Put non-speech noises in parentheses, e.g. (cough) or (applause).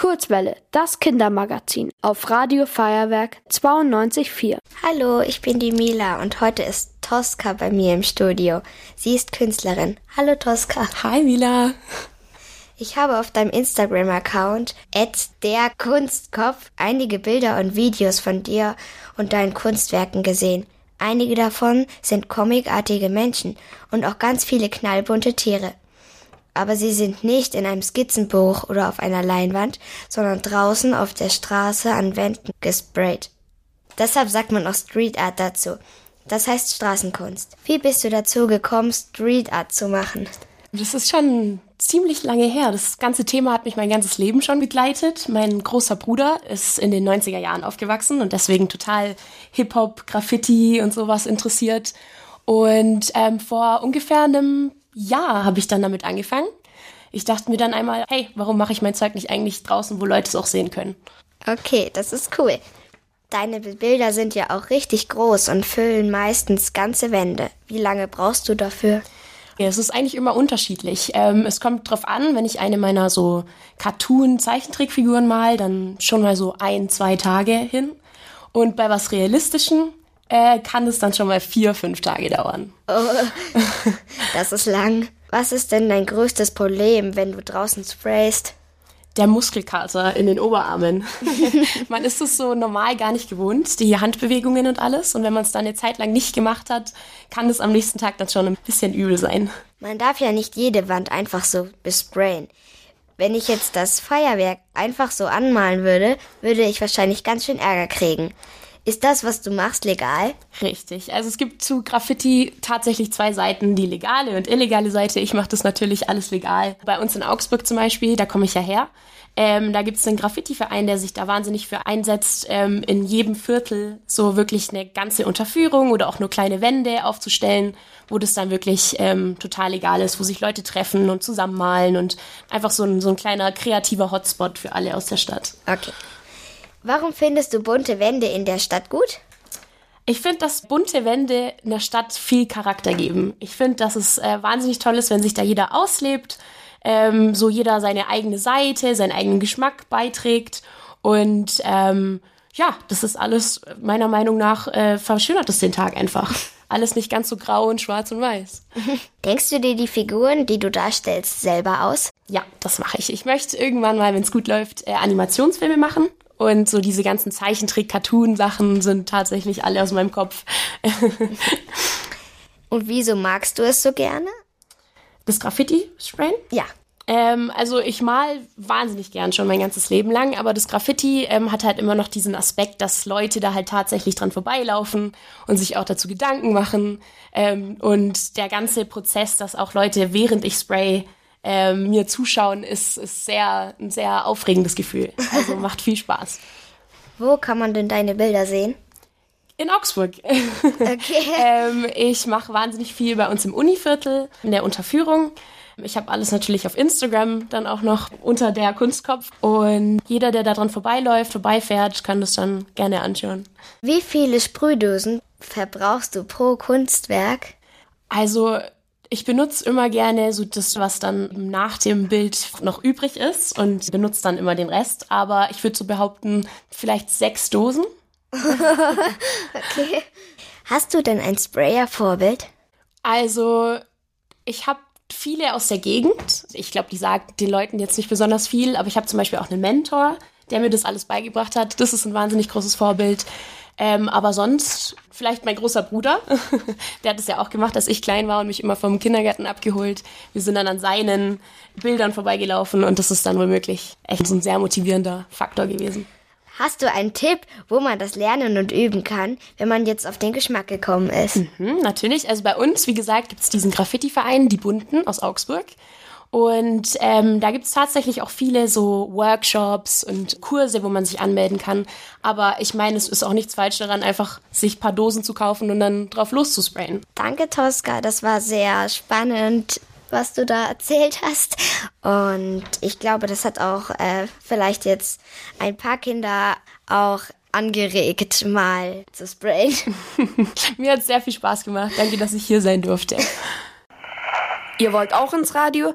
Kurzwelle, das Kindermagazin auf Radio Feuerwerk 92.4. Hallo, ich bin die Mila und heute ist Tosca bei mir im Studio. Sie ist Künstlerin. Hallo Tosca. Hi Mila. Ich habe auf deinem Instagram-Account der Kunstkopf einige Bilder und Videos von dir und deinen Kunstwerken gesehen. Einige davon sind comicartige Menschen und auch ganz viele knallbunte Tiere aber sie sind nicht in einem Skizzenbuch oder auf einer Leinwand, sondern draußen auf der Straße an Wänden gesprayt. Deshalb sagt man auch Street Art dazu. Das heißt Straßenkunst. Wie bist du dazu gekommen, Street Art zu machen? Das ist schon ziemlich lange her. Das ganze Thema hat mich mein ganzes Leben schon begleitet. Mein großer Bruder ist in den 90er Jahren aufgewachsen und deswegen total Hip-Hop, Graffiti und sowas interessiert. Und ähm, vor ungefähr einem Jahr habe ich dann damit angefangen. Ich dachte mir dann einmal, hey, warum mache ich mein Zeug nicht eigentlich draußen, wo Leute es auch sehen können? Okay, das ist cool. Deine Bilder sind ja auch richtig groß und füllen meistens ganze Wände. Wie lange brauchst du dafür? Ja, es ist eigentlich immer unterschiedlich. Ähm, es kommt drauf an, wenn ich eine meiner so Cartoon-Zeichentrickfiguren mal, dann schon mal so ein, zwei Tage hin. Und bei was Realistischen äh, kann es dann schon mal vier, fünf Tage dauern. Oh, das ist lang. Was ist denn dein größtes Problem, wenn du draußen sprayst? Der Muskelkater in den Oberarmen. (laughs) man ist es so normal gar nicht gewohnt, die Handbewegungen und alles. Und wenn man es dann eine Zeit lang nicht gemacht hat, kann es am nächsten Tag dann schon ein bisschen übel sein. Man darf ja nicht jede Wand einfach so besprayen. Wenn ich jetzt das Feuerwerk einfach so anmalen würde, würde ich wahrscheinlich ganz schön Ärger kriegen. Ist das, was du machst, legal? Richtig. Also es gibt zu Graffiti tatsächlich zwei Seiten, die legale und illegale Seite. Ich mache das natürlich alles legal. Bei uns in Augsburg zum Beispiel, da komme ich ja her. Ähm, da gibt es einen Graffiti-Verein, der sich da wahnsinnig für einsetzt, ähm, in jedem Viertel so wirklich eine ganze Unterführung oder auch nur kleine Wände aufzustellen, wo das dann wirklich ähm, total legal ist, wo sich Leute treffen und zusammenmalen und einfach so ein, so ein kleiner kreativer Hotspot für alle aus der Stadt. Okay. Warum findest du bunte Wände in der Stadt gut? Ich finde, dass bunte Wände in der Stadt viel Charakter geben. Ich finde, dass es äh, wahnsinnig toll ist, wenn sich da jeder auslebt, ähm, so jeder seine eigene Seite, seinen eigenen Geschmack beiträgt. Und ähm, ja, das ist alles meiner Meinung nach äh, verschönert es den Tag einfach. (laughs) Alles nicht ganz so grau und schwarz und weiß. (laughs) Denkst du dir die Figuren, die du darstellst, selber aus? Ja, das mache ich. Ich möchte irgendwann mal, wenn es gut läuft, äh, Animationsfilme machen und so diese ganzen Zeichentrick-Cartoon-Sachen sind tatsächlich alle aus meinem Kopf. (laughs) und wieso magst du es so gerne? Das Graffiti-Sprayen? Ja. Ähm, also ich mal wahnsinnig gern schon mein ganzes Leben lang, aber das Graffiti ähm, hat halt immer noch diesen Aspekt, dass Leute da halt tatsächlich dran vorbeilaufen und sich auch dazu Gedanken machen. Ähm, und der ganze Prozess, dass auch Leute, während ich spray, ähm, mir zuschauen, ist, ist sehr, ein sehr aufregendes Gefühl. Also macht viel Spaß. Wo kann man denn deine Bilder sehen? In Augsburg. Okay. (laughs) ähm, ich mache wahnsinnig viel bei uns im Univiertel, in der Unterführung. Ich habe alles natürlich auf Instagram dann auch noch unter der Kunstkopf. Und jeder, der da dran vorbeiläuft, vorbeifährt, kann das dann gerne anschauen. Wie viele Sprühdosen verbrauchst du pro Kunstwerk? Also ich benutze immer gerne so das, was dann nach dem Bild noch übrig ist und benutze dann immer den Rest. Aber ich würde so behaupten, vielleicht sechs Dosen. (laughs) okay. Hast du denn ein Sprayer-Vorbild? Also, ich habe viele aus der Gegend. Ich glaube, die sagen den Leuten jetzt nicht besonders viel, aber ich habe zum Beispiel auch einen Mentor, der mir das alles beigebracht hat. Das ist ein wahnsinnig großes Vorbild. Ähm, aber sonst vielleicht mein großer Bruder, (laughs) der hat es ja auch gemacht, als ich klein war und mich immer vom Kindergarten abgeholt. Wir sind dann an seinen Bildern vorbeigelaufen und das ist dann womöglich echt so ein sehr motivierender Faktor gewesen. Hast du einen Tipp, wo man das lernen und üben kann, wenn man jetzt auf den Geschmack gekommen ist? Mhm, natürlich. Also bei uns, wie gesagt, gibt es diesen Graffiti-Verein, die Bunten aus Augsburg. Und ähm, da gibt's tatsächlich auch viele so Workshops und Kurse, wo man sich anmelden kann. Aber ich meine, es ist auch nichts falsch daran, einfach sich paar Dosen zu kaufen und dann drauf loszusprayen. Danke, Tosca. Das war sehr spannend was du da erzählt hast. Und ich glaube, das hat auch äh, vielleicht jetzt ein paar Kinder auch angeregt, mal zu sprayen. (laughs) Mir hat sehr viel Spaß gemacht. Danke, dass ich hier sein durfte. Ihr wollt auch ins Radio?